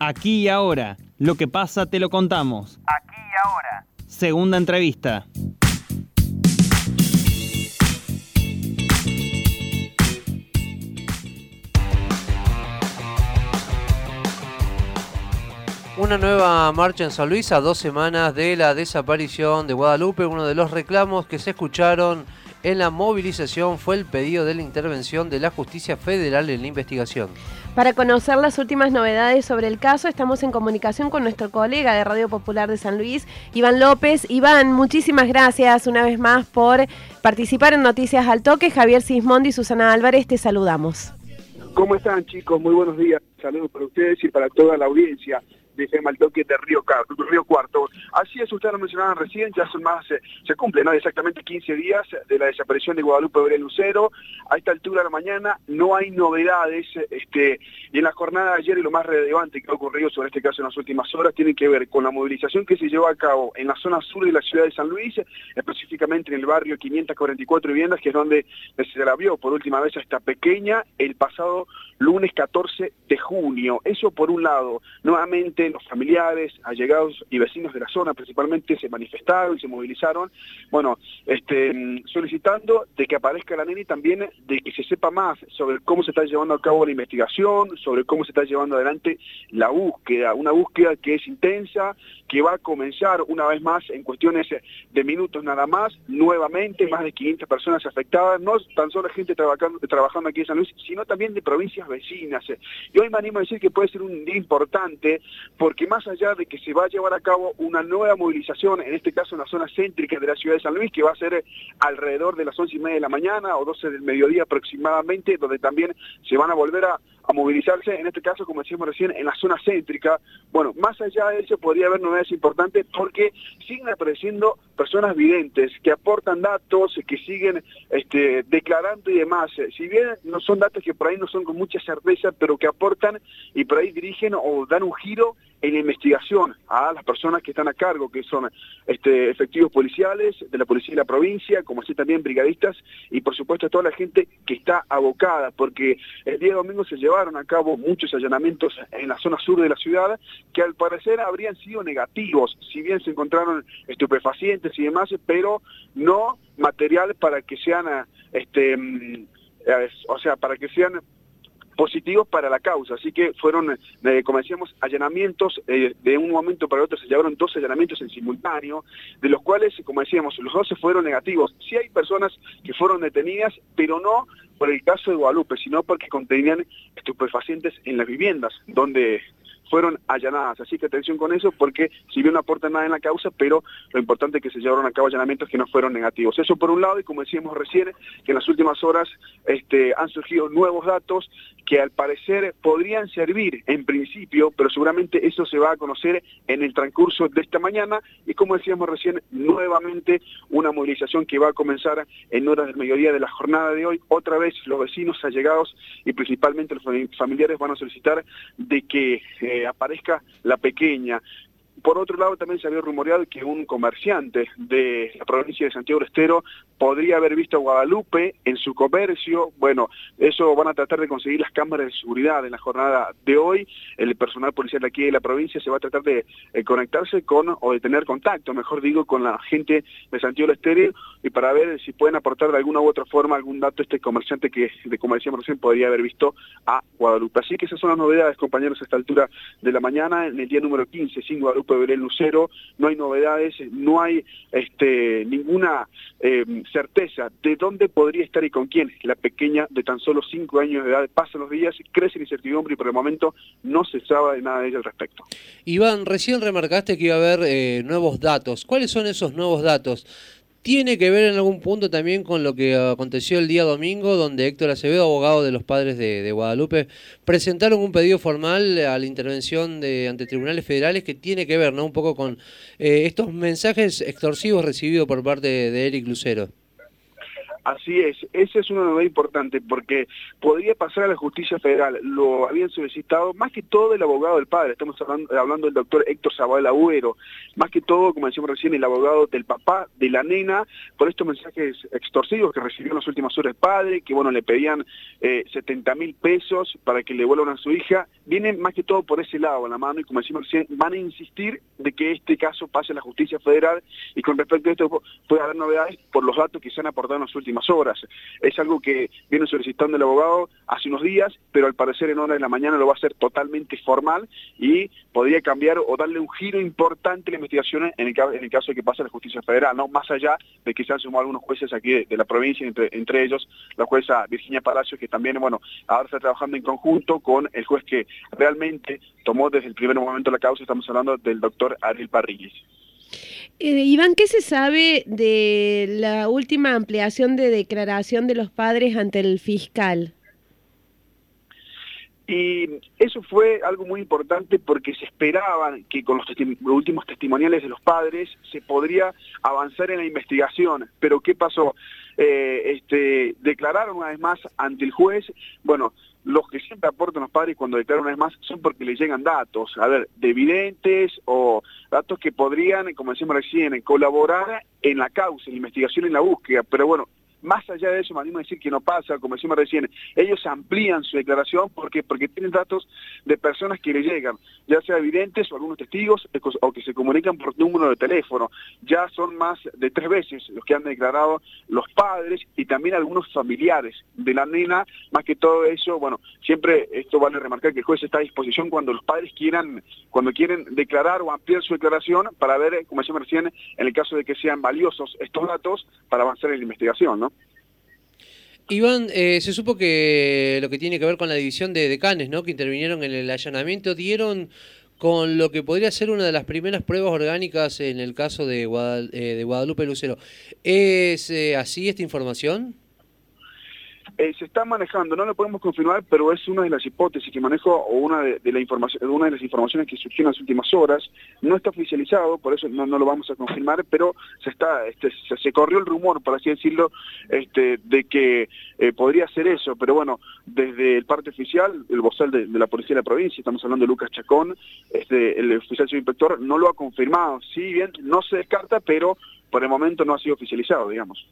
Aquí y ahora. Lo que pasa te lo contamos. Aquí y ahora. Segunda entrevista. Una nueva marcha en San Luis a dos semanas de la desaparición de Guadalupe. Uno de los reclamos que se escucharon en la movilización fue el pedido de la intervención de la justicia federal en la investigación. Para conocer las últimas novedades sobre el caso, estamos en comunicación con nuestro colega de Radio Popular de San Luis, Iván López. Iván, muchísimas gracias una vez más por participar en Noticias al Toque. Javier Sismondi y Susana Álvarez, te saludamos. ¿Cómo están chicos? Muy buenos días. Saludos para ustedes y para toda la audiencia de Maltoque de Río, Cuarto. Así es, ustedes lo mencionaban recién, ya son más, eh, se cumplen ¿no? exactamente 15 días de la desaparición de Guadalupe Gabriel Lucero. A esta altura de la mañana no hay novedades, este, y en la jornada de ayer y lo más relevante que ha ocurrido sobre este caso en las últimas horas tiene que ver con la movilización que se llevó a cabo en la zona sur de la ciudad de San Luis, específicamente en el barrio 544 viviendas, que es donde se la vio por última vez a esta pequeña el pasado lunes 14 de junio. Eso por un lado, nuevamente los familiares, allegados y vecinos de la zona principalmente se manifestaron y se movilizaron, bueno, este, solicitando de que aparezca la nena y también de que se sepa más sobre cómo se está llevando a cabo la investigación, sobre cómo se está llevando adelante la búsqueda, una búsqueda que es intensa, que va a comenzar una vez más en cuestiones de minutos nada más, nuevamente más de 500 personas afectadas, no tan solo gente trabajando, trabajando aquí en San Luis, sino también de provincias vecinas. Y hoy me animo a decir que puede ser un día importante porque más allá de que se va a llevar a cabo una nueva movilización, en este caso en la zona céntrica de la ciudad de San Luis, que va a ser alrededor de las once y media de la mañana o 12 del mediodía aproximadamente, donde también se van a volver a, movilizarse, en este caso, como decíamos recién, en la zona céntrica. Bueno, más allá de eso podría haber novedades importantes porque siguen apareciendo personas videntes que aportan datos, que siguen este, declarando y demás. Si bien no son datos que por ahí no son con mucha certeza, pero que aportan y por ahí dirigen o dan un giro en investigación a las personas que están a cargo, que son este, efectivos policiales de la policía de la provincia, como así también brigadistas, y por supuesto toda la gente que está abocada, porque el día domingo se llevaron a cabo muchos allanamientos en la zona sur de la ciudad, que al parecer habrían sido negativos, si bien se encontraron estupefacientes y demás, pero no material para que sean, este, mm, eh, o sea, para que sean positivos para la causa, así que fueron, eh, como decíamos, allanamientos, eh, de un momento para otro se llevaron dos allanamientos en simultáneo, de los cuales, como decíamos, los 12 fueron negativos. Sí hay personas que fueron detenidas, pero no por el caso de Guadalupe, sino porque contenían estupefacientes en las viviendas, donde fueron allanadas. Así que atención con eso, porque si bien no aportan nada en la causa, pero lo importante es que se llevaron a cabo allanamientos que no fueron negativos. Eso por un lado, y como decíamos recién, que en las últimas horas este, han surgido nuevos datos que al parecer podrían servir en principio, pero seguramente eso se va a conocer en el transcurso de esta mañana, y como decíamos recién, nuevamente una movilización que va a comenzar en horas del mediodía de la jornada de hoy. Otra vez los vecinos allegados y principalmente los familiares van a solicitar de que... Eh, aparezca la pequeña. Por otro lado, también se había rumoreado que un comerciante de la provincia de Santiago del Estero podría haber visto a Guadalupe en su comercio. Bueno, eso van a tratar de conseguir las cámaras de seguridad en la jornada de hoy. El personal policial aquí de la provincia se va a tratar de eh, conectarse con, o de tener contacto, mejor digo, con la gente de Santiago del Estero y para ver si pueden aportar de alguna u otra forma algún dato este comerciante que, de como decíamos recién, podría haber visto a Guadalupe. Así que esas son las novedades, compañeros, a esta altura de la mañana, en el día número 15, sin Guadalupe Belén Lucero, no hay novedades, no hay este, ninguna... Eh, certeza de dónde podría estar y con quién. La pequeña de tan solo cinco años de edad pasan los días, crece la incertidumbre y por el momento no se sabe nada de ella al respecto. Iván, recién remarcaste que iba a haber eh, nuevos datos. ¿Cuáles son esos nuevos datos? Tiene que ver en algún punto también con lo que aconteció el día domingo, donde Héctor Acevedo, abogado de los padres de, Guadalupe, presentaron un pedido formal a la intervención de, ante tribunales federales que tiene que ver ¿no? un poco con eh, estos mensajes extorsivos recibidos por parte de Eric Lucero. Así es, esa es una novedad importante porque podría pasar a la justicia federal, lo habían solicitado más que todo el abogado del padre, estamos hablando, del doctor Héctor Zabal Agüero, más que todo, como decíamos recién, el abogado del papá, de la nena, por estos mensajes extorsivos que recibió en las últimas horas el padre, que bueno, le pedían eh, 70 mil pesos para que le vuelvan a su hija, vienen más que todo por ese lado, en la mano, y como decimos recién, van a insistir de que este caso pase a la justicia federal, y con respecto a esto puede haber novedades por los datos que se han aportado en las últimas horas. Es algo que viene solicitando el abogado hace unos días, pero al parecer en horas de la mañana lo va a hacer totalmente formal y podría cambiar o darle un giro importante a la investigación en el, caso de que pase la justicia federal, no más allá de que se han sumado algunos jueces aquí de, la provincia, entre, entre, ellos la jueza Virginia Palacio, que también, bueno, ahora está trabajando en conjunto con el juez que realmente tomó desde el primer momento la causa, estamos hablando del doctor Ariel Parrillis. Eh, Iván, ¿qué se sabe de la última ampliación de declaración de los padres ante el fiscal? Y eso fue algo muy importante porque se esperaban que con los, últimos testimoniales de los padres se podría avanzar en la investigación. Pero ¿qué pasó? Eh, este, declararon una vez más ante el juez, bueno, los que siempre aportan los padres cuando declaran una vez más son porque les llegan datos, a ver, de evidentes o datos que podrían, como decimos recién, colaborar en la causa, en la investigación, en la búsqueda, pero bueno, más allá de eso, me animo a decir que no pasa, como decimos recién, ellos amplían su declaración porque porque tienen datos de personas que le llegan, ya sea evidentes o algunos testigos o que se comunican por número de teléfono. Ya son más de tres veces los que han declarado los padres y también algunos familiares de la nena, más que todo eso, bueno, siempre esto vale remarcar que el juez está a disposición cuando los padres quieran, cuando quieren declarar o ampliar su declaración para ver, como decimos recién, en el caso de que sean valiosos estos datos para avanzar en la investigación, ¿no? Iván, eh, se supo que lo que tiene que ver con la división de decanes, ¿no? que intervinieron en el allanamiento, dieron con lo que podría ser una de las primeras pruebas orgánicas en el caso de, eh, Guadalupe Lucero. ¿Es eh, así esta información? Eh, se está manejando, no lo podemos confirmar, pero es una de las hipótesis que manejo o una de, la información, una de las informaciones que surgió en las últimas horas. No está oficializado, por eso no, lo vamos a confirmar, pero se está, este, se, corrió el rumor, por así decirlo, este, de que eh, podría ser eso. Pero bueno, desde el parte oficial, el vocal de, la policía de la provincia, estamos hablando de Lucas Chacón, este, el oficial subinspector no lo ha confirmado. Si bien no se descarta, pero por el momento no ha sido oficializado, digamos.